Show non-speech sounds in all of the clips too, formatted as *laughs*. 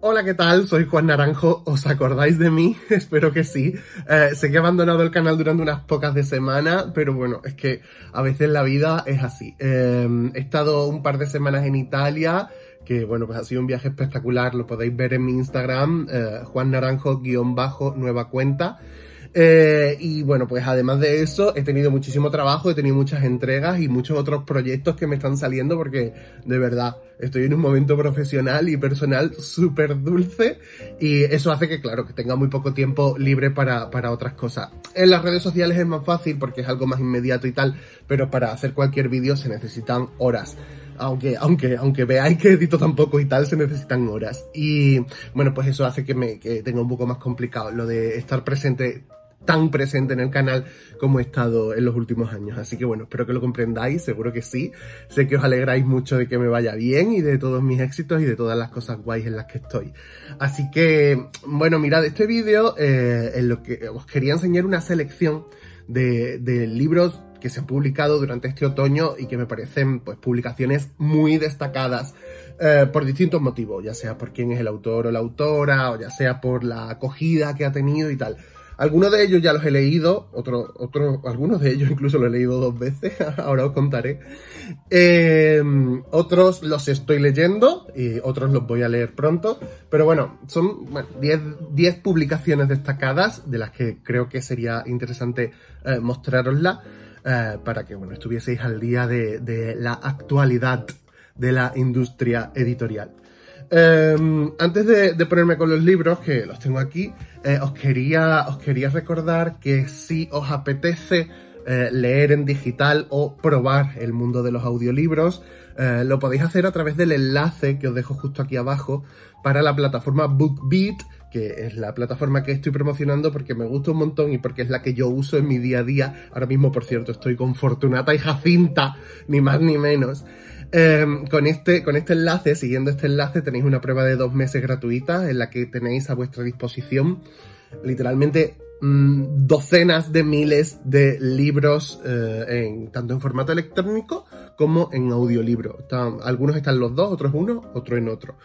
Hola, ¿qué tal? Soy Juan Naranjo. ¿Os acordáis de mí? *laughs* Espero que sí. Eh, sé que he abandonado el canal durante unas pocas de semana, pero bueno, es que a veces la vida es así. Eh, he estado un par de semanas en Italia, que bueno, pues ha sido un viaje espectacular. Lo podéis ver en mi Instagram, eh, Juan Naranjo-nueva cuenta. Eh, y bueno, pues además de eso, he tenido muchísimo trabajo, he tenido muchas entregas y muchos otros proyectos que me están saliendo porque de verdad estoy en un momento profesional y personal súper dulce y eso hace que, claro, que tenga muy poco tiempo libre para, para otras cosas. En las redes sociales es más fácil porque es algo más inmediato y tal, pero para hacer cualquier vídeo se necesitan horas aunque, aunque, aunque veáis que edito tampoco y tal, se necesitan horas. Y bueno, pues eso hace que me que tenga un poco más complicado lo de estar presente tan presente en el canal como he estado en los últimos años. Así que bueno, espero que lo comprendáis, seguro que sí. Sé que os alegráis mucho de que me vaya bien y de todos mis éxitos y de todas las cosas guays en las que estoy. Así que, bueno, mirad, este vídeo eh, en lo que os quería enseñar una selección de, libros que se han publicado durante este otoño y que me parecen pues publicaciones muy destacadas eh, por distintos motivos, ya sea por quién es el autor o la autora, o ya sea por la acogida que ha tenido y tal. Algunos de ellos ya los he leído, otros, otros, algunos de ellos *laughs* incluso los he leído dos veces, *laughs* ahora os contaré. Eh, otros los estoy leyendo y otros los voy a leer pronto. Pero bueno, son 10 publicaciones destacadas de las que creo que sería interesante eh, mostrarosla eh, para que bueno, estuvieseis al día de, de la actualidad de la industria editorial. Em, antes de, ponerme con los libros, que los tengo aquí, eh, os, quería, os quería recordar que si os apetece eh, leer en digital o probar el mundo de los audiolibros, eh, lo podéis hacer a través del enlace que os dejo justo aquí abajo para la plataforma BookBeat, que es la plataforma que estoy promocionando porque me gusta un montón y porque es la que yo uso en mi día a día. Ahora mismo, por cierto, estoy con Fortunata y Jacinta, ni más ni menos. Em, con, este, con este enlace, siguiendo este enlace, tenéis una prueba de dos meses gratuita en la que tenéis a vuestra disposición literalmente mm, docenas de miles de libros, eh, en, tanto en formato electrónico como en audiolibro. algunos están los dos, otros uno, otro en otro.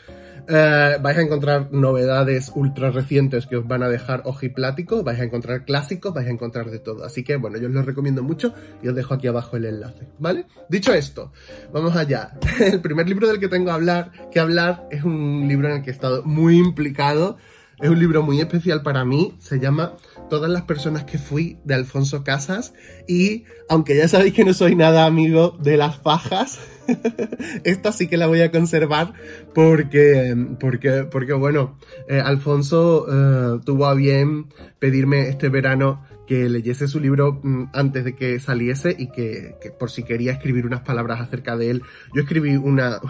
Eh, vais a encontrar novedades ultra recientes que os van a dejar ojiplático, vais a encontrar clásicos, vais a encontrar de todo. Así que bueno, yo os lo recomiendo mucho y os dejo aquí abajo el enlace, ¿vale? Dicho esto, vamos allá. *laughs* El primer libro del que tengo a hablar, que hablar es un libro en el que he estado muy implicado. Es un libro muy especial para mí, se llama Todas las personas que fui de Alfonso Casas y aunque ya sabéis que no soy nada amigo de las fajas, *laughs* esta sí que la voy a conservar porque, porque, porque bueno, eh, Alfonso eh, tuvo a bien pedirme este verano que leyese su libro mm, antes de que saliese y que, por si quería escribir unas palabras acerca de él. Yo escribí una,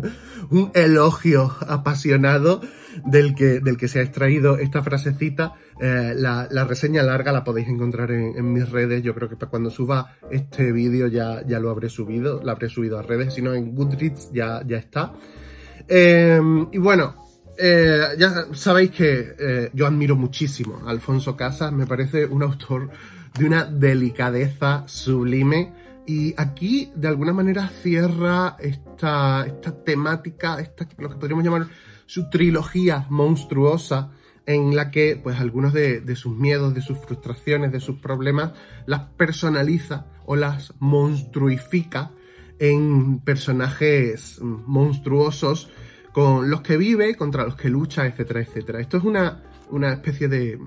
*laughs* un elogio apasionado del que, del que se ha extraído esta frasecita. Eh, la, reseña larga la podéis encontrar en, mis redes. Yo creo que para cuando suba este vídeo ya, ya lo habré subido, lo habré subido a redes, si no en Goodreads ya, ya está. Eh, y bueno, eh, ya sabéis que eh, yo admiro muchísimo a Alfonso Casas, me parece un autor de una delicadeza sublime y aquí de alguna manera cierra esta, esta temática, esta, lo que podríamos llamar su trilogía monstruosa en la que pues algunos de, de sus miedos, de sus frustraciones, de sus problemas las personaliza o las monstruifica en personajes monstruosos con los que vive, contra los que lucha, etcétera, etcétera. Esto es una, una especie de,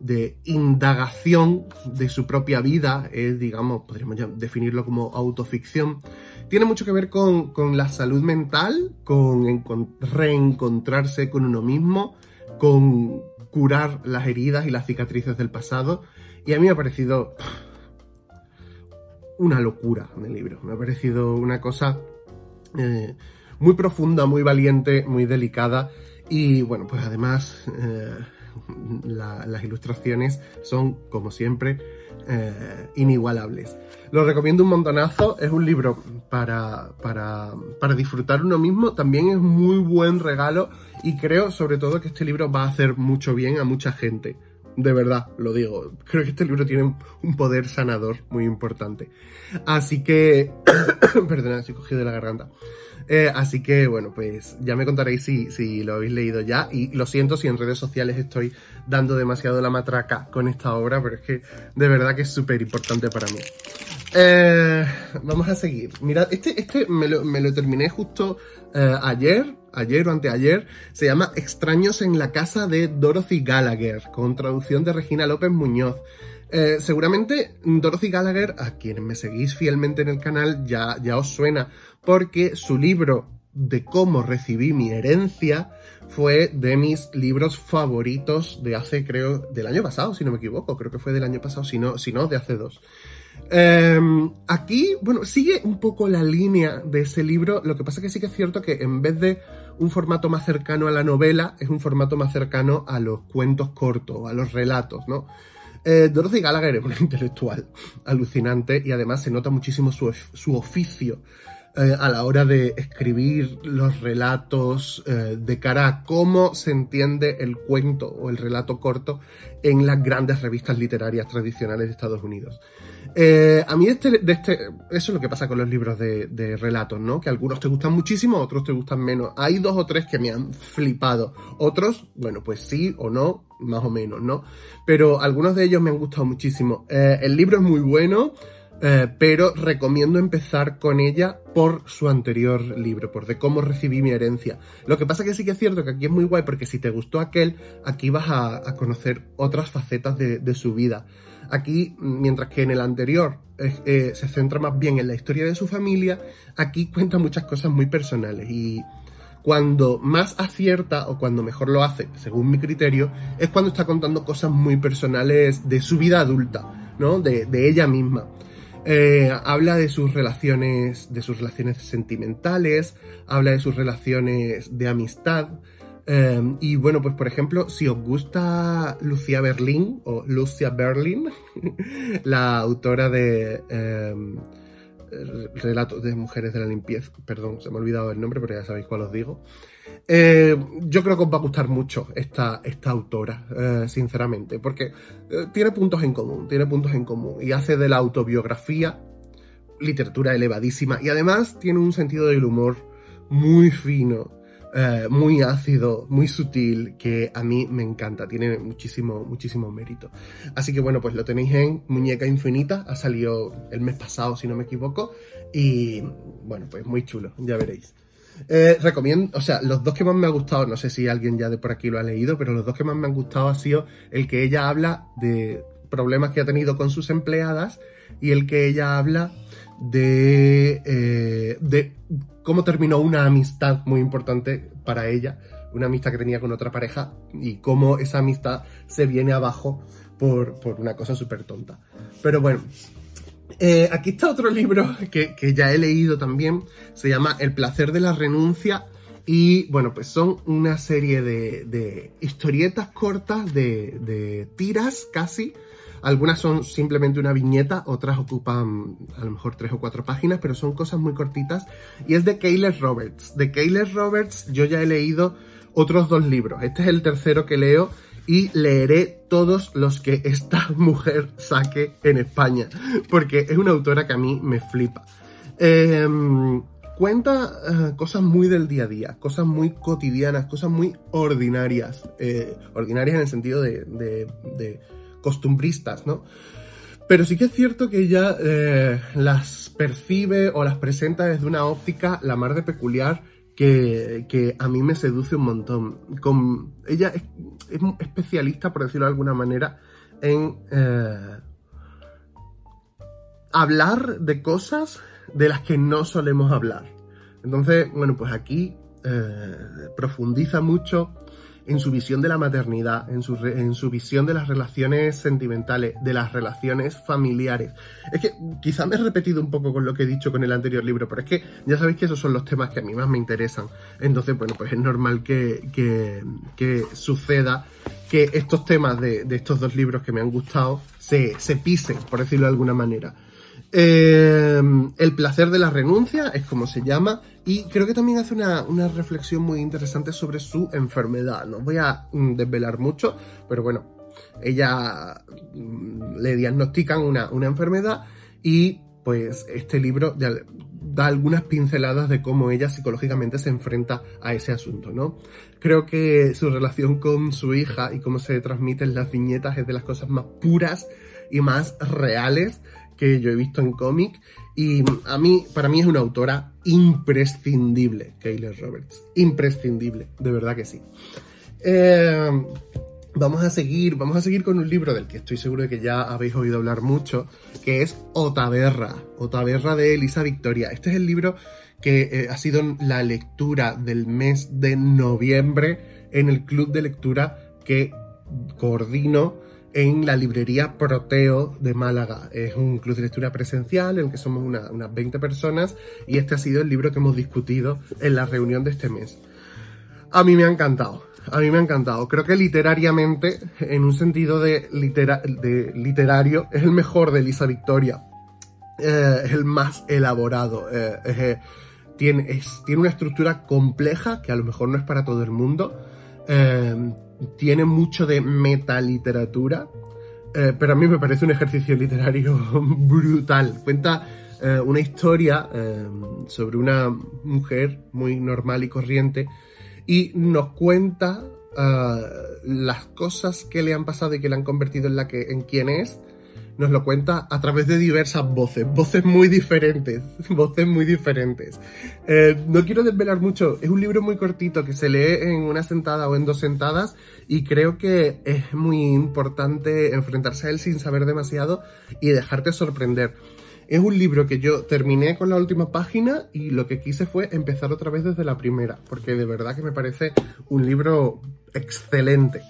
de, indagación de su propia vida, es, digamos, podríamos definirlo como autoficción. Tiene mucho que ver con, la salud mental, con reencontrarse con uno mismo, con curar las heridas y las cicatrices del pasado. Y a mí me ha parecido una locura el libro. Me ha parecido una cosa eh, muy profunda, muy valiente, muy delicada y bueno, pues además eh, las ilustraciones son, como siempre, eh, inigualables. Lo recomiendo un montonazo, es un libro para, para, para disfrutar uno mismo, también es muy buen regalo y creo sobre todo que este libro va a hacer mucho bien a mucha gente de verdad, lo digo. Creo que este libro tiene un poder sanador muy importante. Así que, *coughs* perdona, estoy cogido de la garganta. Eh, así que, bueno, pues ya me contaréis si, si lo habéis leído ya. Y lo siento si en redes sociales estoy dando demasiado la matraca con esta obra, pero es que de verdad que es súper importante para mí. Eh, vamos a seguir. Mirad, este, este me, lo, terminé justo eh, ayer, ayer o anteayer. Se llama Extraños en la casa de Dorothy Gallagher, con traducción de Regina López Muñoz. seguramente Dorothy Gallagher, a quienes me seguís fielmente en el canal, ya, ya os suena, porque su libro de cómo recibí mi herencia fue de mis libros favoritos de hace, creo, del año pasado, si no me equivoco, creo que fue del año pasado, si no, si no de hace dos. Em, aquí, bueno, sigue un poco la línea de ese libro, lo que pasa que sí que es cierto que en vez de un formato más cercano a la novela, es un formato más cercano a los cuentos cortos, a los relatos, ¿no? Eh, Dorothy Gallagher es una *laughs* intelectual alucinante y además se nota muchísimo su, su oficio eh, a la hora de escribir los relatos eh, de cara a cómo se entiende el cuento o el relato corto en las grandes revistas literarias tradicionales de Estados Unidos. Eh, a mí este, este, eso es lo que pasa con los libros de, de, relatos, ¿no? Que algunos te gustan muchísimo, otros te gustan menos. Hay dos o tres que me han flipado. Otros, bueno, pues sí o no, más o menos, ¿no? Pero algunos de ellos me han gustado muchísimo. el libro es muy bueno. Eh, pero recomiendo empezar con ella por su anterior libro, por de cómo recibí mi herencia. Lo que pasa que sí que es cierto que aquí es muy guay porque si te gustó aquel, aquí vas a, conocer otras facetas de, su vida. Aquí, mientras que en el anterior eh, se centra más bien en la historia de su familia, aquí cuenta muchas cosas muy personales y cuando más acierta o cuando mejor lo hace, según mi criterio, es cuando está contando cosas muy personales de su vida adulta, ¿no? De, de ella misma. Eh, habla de sus relaciones, de sus relaciones sentimentales, habla de sus relaciones de amistad. Eh, y bueno, pues por ejemplo, si os gusta Lucia Berlin o Lucia Berlin, *laughs* la autora de eh, Relatos de Mujeres de la Limpieza, perdón, se me ha olvidado el nombre, pero ya sabéis cuál os digo. Eh, yo creo que os va a gustar mucho esta, autora, eh, sinceramente, porque eh, tiene puntos en común, tiene puntos en común y hace de la autobiografía literatura elevadísima y además tiene un sentido del humor muy fino, muy ácido, muy sutil, que a mí me encanta, tiene muchísimo, muchísimo mérito. Así que bueno, pues lo tenéis en Muñeca Infinita, ha salido el mes pasado si no me equivoco y bueno, pues muy chulo, ya veréis. Eh, recomiendo, o sea, los dos que más me han gustado, no sé si alguien ya de por aquí lo ha leído, pero los dos que más me han gustado ha sido el que ella habla de problemas que ha tenido con sus empleadas y el que ella habla de, eh, de cómo terminó una amistad muy importante para ella, una amistad que tenía con otra pareja y cómo esa amistad se viene abajo por, por una cosa súper tonta. Pero bueno, eh, aquí está otro libro que, ya he leído también, se llama El placer de la renuncia y bueno, pues son una serie de, historietas cortas, de, tiras casi. Algunas son simplemente una viñeta, otras ocupan a lo mejor tres o cuatro páginas, pero son cosas muy cortitas. Y es de Kayler Roberts. De Kayler Roberts yo ya he leído otros dos libros. Este es el tercero que leo y leeré todos los que esta *laughs* mujer saque en España, porque es una autora que a mí me flipa. Em, cuenta eh, cosas muy del día a día, cosas muy cotidianas, cosas muy ordinarias, eh, ordinarias en el sentido de, costumbristas, ¿no? Pero sí que es cierto que ella eh, las percibe o las presenta desde una óptica la más de peculiar que, a mí me seduce un montón. Con, ella es, especialista, por decirlo de alguna manera, en eh, hablar de cosas de las que no solemos hablar. Entonces, bueno, pues aquí eh, profundiza mucho en su visión de la maternidad, en su, en su visión de las relaciones sentimentales, de las relaciones familiares. Es que quizá me he repetido un poco con lo que he dicho con el anterior libro, pero es que ya sabéis que esos son los temas que a mí más me interesan. Entonces, bueno, pues es normal que, que, suceda que estos temas de, de, estos dos libros que me han gustado se, se pisen, por decirlo de alguna manera. Eh, el placer de la renuncia es como se llama y creo que también hace una, reflexión muy interesante sobre su enfermedad. No voy a mm, desvelar mucho, pero bueno, ella mm, le diagnostican una, una enfermedad y pues este libro da algunas pinceladas de cómo ella psicológicamente se enfrenta a ese asunto, ¿no? Creo que su relación con su hija y cómo se transmiten las viñetas es de las cosas más puras y más reales que yo he visto en cómic y a mí, para mí es una autora imprescindible, Kayla Roberts. Imprescindible, de verdad que sí. Eh, vamos a seguir, vamos a seguir con un libro del que estoy seguro de que ya habéis oído hablar mucho, que es Otaverra, Otaverra de Elisa Victoria. Este es el libro que eh, ha sido la lectura del mes de noviembre en el club de lectura que coordino en la librería Proteo de Málaga. Es un club de lectura presencial en el que somos unas 20 personas y este ha sido el libro que hemos discutido en la reunión de este mes. A mí me ha encantado a mí me ha encantado. Creo que literariamente, en un sentido de, literario, es el mejor de Elisa Victoria. Eh, es el más elaborado. Eh, eh, tiene, tiene una estructura compleja que a lo mejor no es para todo el mundo. Tiene mucho de metaliteratura. pero a mí me parece un ejercicio literario *laughs* brutal. Cuenta una historia sobre una mujer muy normal y corriente y nos cuenta ah, las cosas que le han pasado y que le han convertido en, la que, en quien es. Nos lo cuenta a través de diversas voces, voces muy diferentes, *laughs* voces muy diferentes. Eh, no quiero desvelar mucho, es un libro muy cortito que se lee en una sentada o en dos sentadas y creo que es muy importante enfrentarse a él sin saber demasiado y dejarte sorprender. Es un libro que yo terminé con la última página y lo que quise fue empezar otra vez desde la primera, porque de verdad que me parece un libro excelente.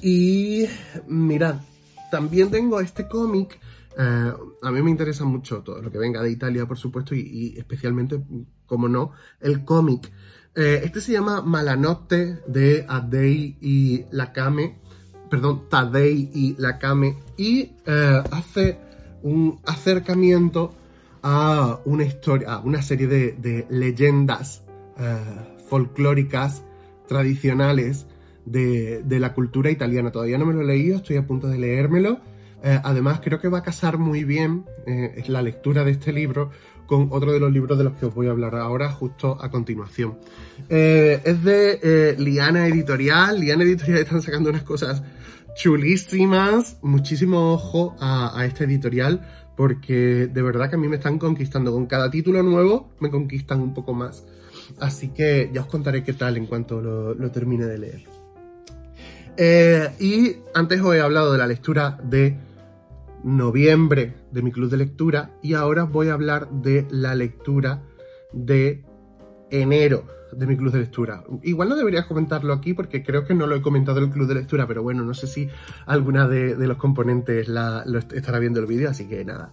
Y mirad, también tengo este cómic. Eh, a mí me interesa mucho todo lo que venga de Italia, por supuesto, y, especialmente, como no, el cómic. Eh, este se llama Malanotte de Adei y Lakame. Perdón, Tadei y Lakame. Y eh, hace un acercamiento a una historia, a una serie de, leyendas folclóricas tradicionales de, la cultura italiana. Todavía no me lo he leído, estoy a punto de leérmelo. Eh, además, creo que va a casar muy bien eh, la lectura de este libro con otro de los libros de los que os voy a hablar ahora, justo a continuación. es de Liana Editorial. Liana Editorial están sacando unas cosas chulísimas. Muchísimo ojo a, este editorial porque de verdad que a mí me están conquistando. Con cada título nuevo me conquistan un poco más. Así que ya os contaré qué tal en cuanto lo, termine de leer. Eh, y antes os he hablado de la lectura de noviembre de mi club de lectura y ahora voy a hablar de la lectura de enero de mi club de lectura. Igual no debería comentarlo aquí porque creo que no lo he comentado en el club de lectura, pero bueno, no sé si alguna de, los componentes la, lo estará viendo el vídeo, así que nada.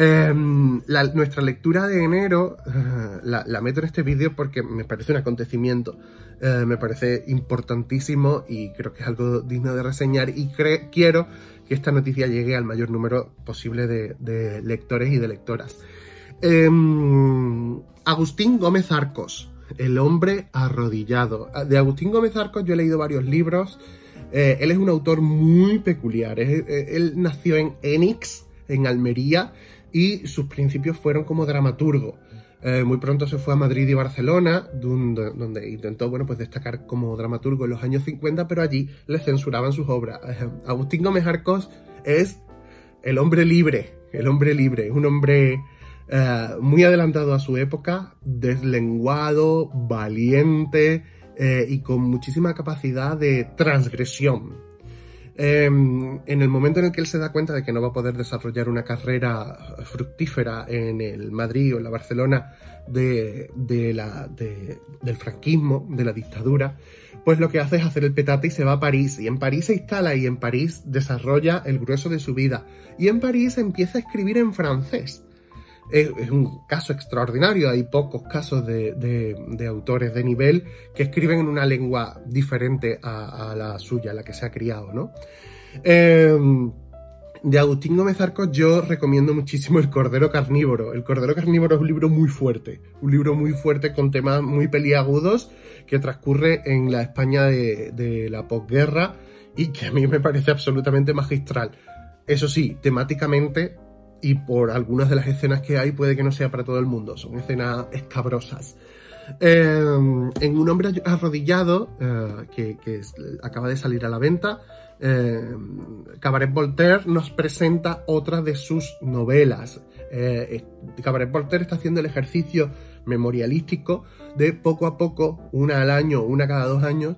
Em, nuestra lectura de enero eh, la, meto en este vídeo porque me parece un acontecimiento, eh, me parece importantísimo y creo que es algo digno de reseñar y quiero que esta noticia llegue al mayor número posible de, lectores y de lectoras. Em, Agustín Gómez Arcos, el hombre arrodillado. Ah, de Agustín Gómez Arcos yo he leído varios libros. Eh, él es un autor muy peculiar. Él, nació en Enix, en Almería, y sus principios fueron como dramaturgo. Eh, muy pronto se fue a Madrid y Barcelona, donde, intentó bueno, pues destacar como dramaturgo en los años 50, pero allí le censuraban sus obras. Agustín Gómez Arcos es el hombre libre, el hombre libre, un hombre eh, muy adelantado a su época, deslenguado, valiente eh, y con muchísima capacidad de transgresión. Em, en el momento en el que él se da cuenta de que no va a poder desarrollar una carrera fructífera en el Madrid o en la Barcelona de, del franquismo, de la dictadura, pues lo que hace es hacer el petate y se va a París. Y en París se instala y en París desarrolla el grueso de su vida. Y en París empieza a escribir en francés es, un caso extraordinario. Hay pocos casos de, autores de nivel que escriben en una lengua diferente a, la suya, la que se ha criado, ¿no? Em, de Agustín Gómez Arcos yo recomiendo muchísimo El Cordero Carnívoro. El Cordero Carnívoro es un libro muy fuerte, un libro muy fuerte con temas muy peliagudos que transcurre en la España de, de la posguerra y que a mí me parece absolutamente magistral. Eso sí, temáticamente y por algunas de las escenas que hay puede que no sea para todo el mundo, son escenas escabrosas. Eh, en Un hombre arrodillado, eh, que, acaba de salir a la venta, eh, Cabaret Voltaire nos presenta otra de sus novelas. Cabaret Voltaire está haciendo el ejercicio memorialístico de poco a poco, una al año, una cada dos años,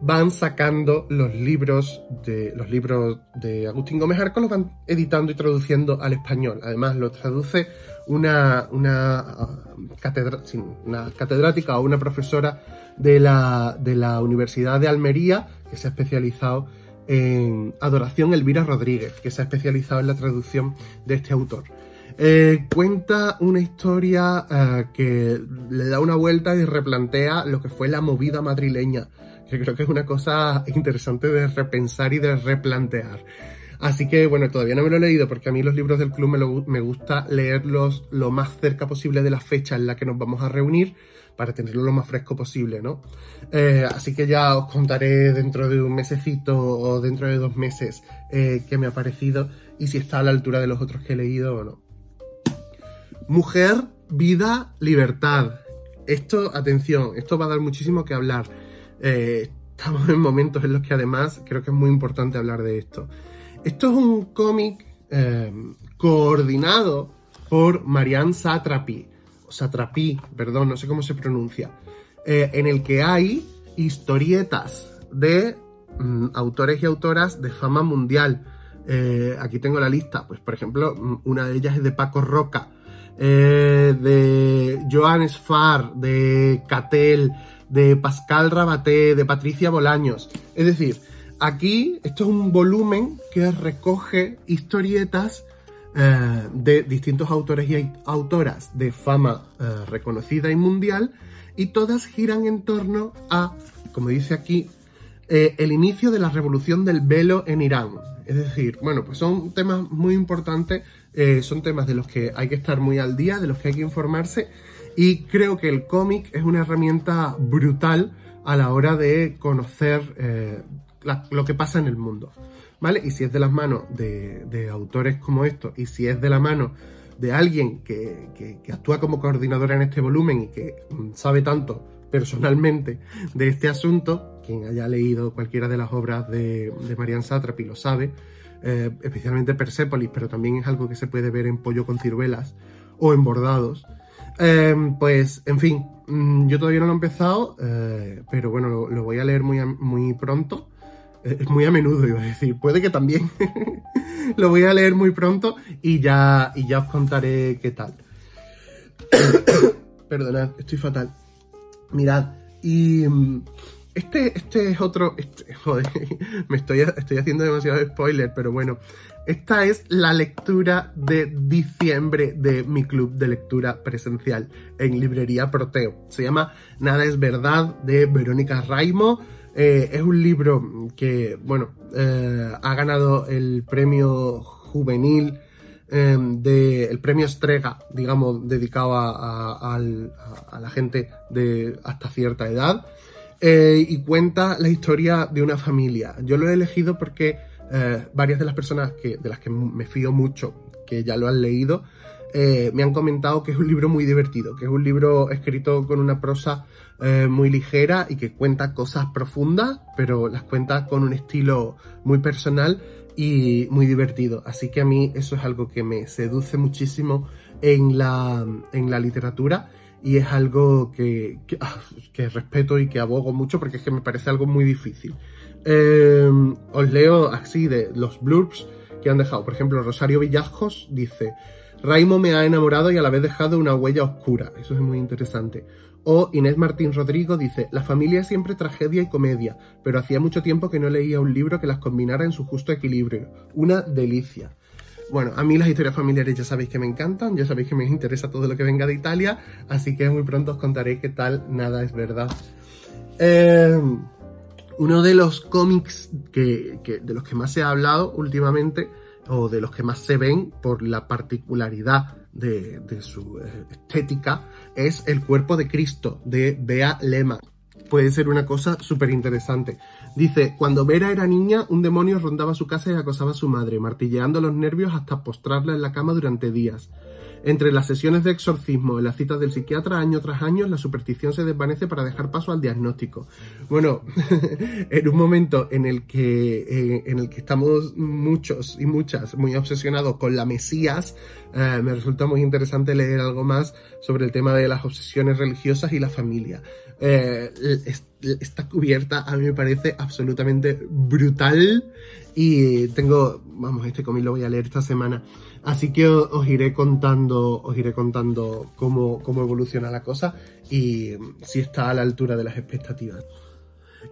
van sacando los libros de los libros de Agustín Gómez Arco, los van editando y traduciendo al español. Además, lo traduce una, una, uh, una catedrática o una profesora de la, de la Universidad de Almería que se ha especializado en Adoración Elvira Rodríguez, que se ha especializado en la traducción de este autor. Eh, cuenta una historia uh, que le da una vuelta y replantea lo que fue la movida madrileña que creo que es una cosa interesante de repensar y de replantear. Así que bueno, todavía no me lo he leído porque a mí los libros del club me, gusta leerlos lo más cerca posible de la fecha en la que nos vamos a reunir para tenerlo lo más fresco posible, ¿no? Eh, así que ya os contaré dentro de un mesecito o dentro de dos meses eh, qué me ha parecido y si está a la altura de los otros que he leído o no. Mujer, vida, libertad. Esto, atención, esto va a dar muchísimo que hablar. Eh, estamos en momentos en los que además creo que es muy importante hablar de esto. Esto es un cómic eh, coordinado por Marianne Satrapi, Satrapi, perdón, no sé cómo se pronuncia, eh, en el que hay historietas de mm, autores y autoras de fama mundial. aquí tengo la lista, pues por ejemplo, mm, una de ellas es de Paco Roca, de Joan Sfar, de Catel, de Pascal Rabaté, de Patricia Bolaños. Es decir, aquí esto es un volumen que recoge historietas eh, de distintos autores y autoras de fama eh, reconocida y mundial y todas giran en torno a, como dice aquí, eh, el inicio de la revolución del velo en Irán. Es decir, bueno, pues son temas muy importantes, son temas de los que hay que estar muy al día, de los que hay que informarse y creo que el cómic es una herramienta brutal a la hora de conocer eh, lo que pasa en el mundo. ¿Vale? Y si es de las manos de, autores como estos, y si es de la mano de alguien que, actúa como coordinadora en este volumen y que mm, sabe tanto personalmente de este asunto, quien haya leído cualquiera de las obras de, de Marian Satrapi lo sabe, eh, especialmente Persepolis, pero también es algo que se puede ver en Pollo con ciruelas o en Bordados. Em, pues, en fin, mm, yo todavía no lo he empezado, eh, pero bueno, lo, voy a leer muy, muy pronto. Eh, es muy a menudo, iba a decir. Puede que también. *laughs* lo voy a leer muy pronto y ya, y ya os contaré qué tal. *coughs* Perdonad, estoy fatal. Mirad, y mm, este, este es otro. Este, *laughs* joder, me estoy, estoy haciendo demasiado spoiler, pero bueno. Esta es la lectura de diciembre de mi club de lectura presencial en Librería Proteo. Se llama Nada es Verdad de Verónica Raimo. Eh, es un libro que, bueno, eh, ha ganado el premio juvenil em, de el premio Estrega, digamos, dedicado a, la gente de hasta cierta edad. Eh, y cuenta la historia de una familia. Yo lo he elegido porque eh, varias de las personas que, de las que me fío mucho, que ya lo han leído, eh, me han comentado que es un libro muy divertido, que es un libro escrito con una prosa muy ligera y que cuenta cosas profundas, pero las cuenta con un estilo muy personal y muy divertido. Así que a mí eso es algo que me seduce muchísimo en la, en la literatura y es algo que, ah, que respeto y que abogo mucho porque es que me parece algo muy difícil. Eh, os leo así de los blurbs que han dejado. Por ejemplo, Rosario Villajos dice, Raimo me ha enamorado y a la vez dejado una huella oscura. Eso es muy interesante. O Inés Martín Rodrigo dice, la familia es siempre tragedia y comedia, pero hacía mucho tiempo que no leía un libro que las combinara en su justo equilibrio. Una delicia. Bueno, a mí las historias familiares ya sabéis que me encantan, ya sabéis que me interesa todo lo que venga de Italia, así que muy pronto os contaré qué tal, nada es verdad. Eh, uno de los cómics que, de los que más se ha hablado últimamente, o de los que más se ven por la particularidad de, su eh, estética, es El cuerpo de Cristo, de Bea Lema. Puede ser una cosa súper interesante. Dice, cuando Vera era niña, un demonio rondaba su casa y acosaba a su madre, martilleando los nervios hasta postrarla en la cama durante días. Entre las sesiones de exorcismo y las citas del psiquiatra año tras año, la superstición se desvanece para dejar paso al diagnóstico. Bueno, *laughs* en un momento en el que, eh, en el que estamos muchos y muchas muy obsesionados con la Mesías, eh, me resulta muy interesante leer algo más sobre el tema de las obsesiones religiosas y la familia. Eh, esta cubierta a mí me parece absolutamente brutal y tengo, vamos, este cómic lo voy a leer esta semana. Así que os, iré contando, os iré contando cómo, cómo evoluciona la cosa y si está a la altura de las expectativas.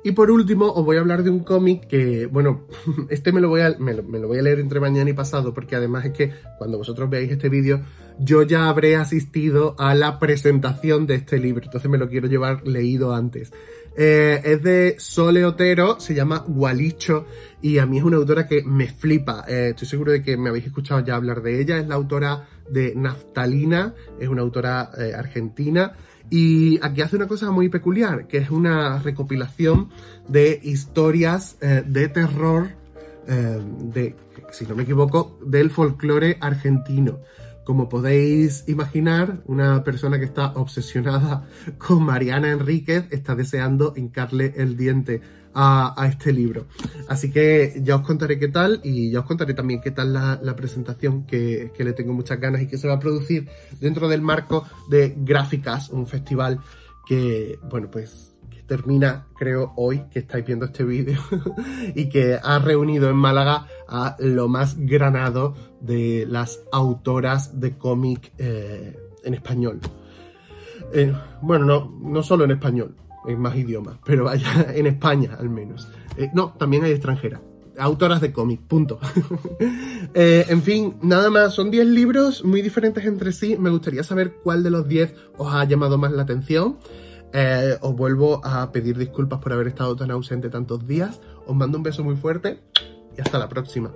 Y por último, os voy a hablar de un cómic que, bueno, *laughs* este me lo, voy a, me lo, voy a leer entre mañana y pasado, porque además es que cuando vosotros veáis este vídeo, yo ya habré asistido a la presentación de este libro, entonces me lo quiero llevar leído antes. Eh, es de Sole Otero, se llama Gualicho y a mí es una autora que me flipa. Eh, estoy seguro de que me habéis escuchado ya hablar de ella. Es la autora de Naftalina, es una autora eh, argentina y aquí hace una cosa muy peculiar, que es una recopilación de historias de terror, de, si no me equivoco, del folclore argentino. Como podéis imaginar, una persona que está obsesionada con Mariana Enríquez está deseando hincarle el diente a, este libro. Así que ya os contaré qué tal y ya os contaré también qué tal la, presentación que, que, le tengo muchas ganas y que se va a producir dentro del marco de Gráficas, un festival que, bueno, pues termina, creo, hoy que estáis viendo este vídeo *laughs* y que ha reunido en Málaga a lo más granado de las autoras de cómic eh, en español. Eh, bueno, no, no solo en español, en más idiomas, pero vaya, *laughs* en España al menos. Eh, no, también hay extranjeras. Autoras de cómic, punto. *laughs* en fin, nada más, son 10 libros muy diferentes entre sí. Me gustaría saber cuál de los 10 os ha llamado más la atención. Eh, os vuelvo a pedir disculpas por haber estado tan ausente tantos días. Os mando un beso muy fuerte y hasta la próxima.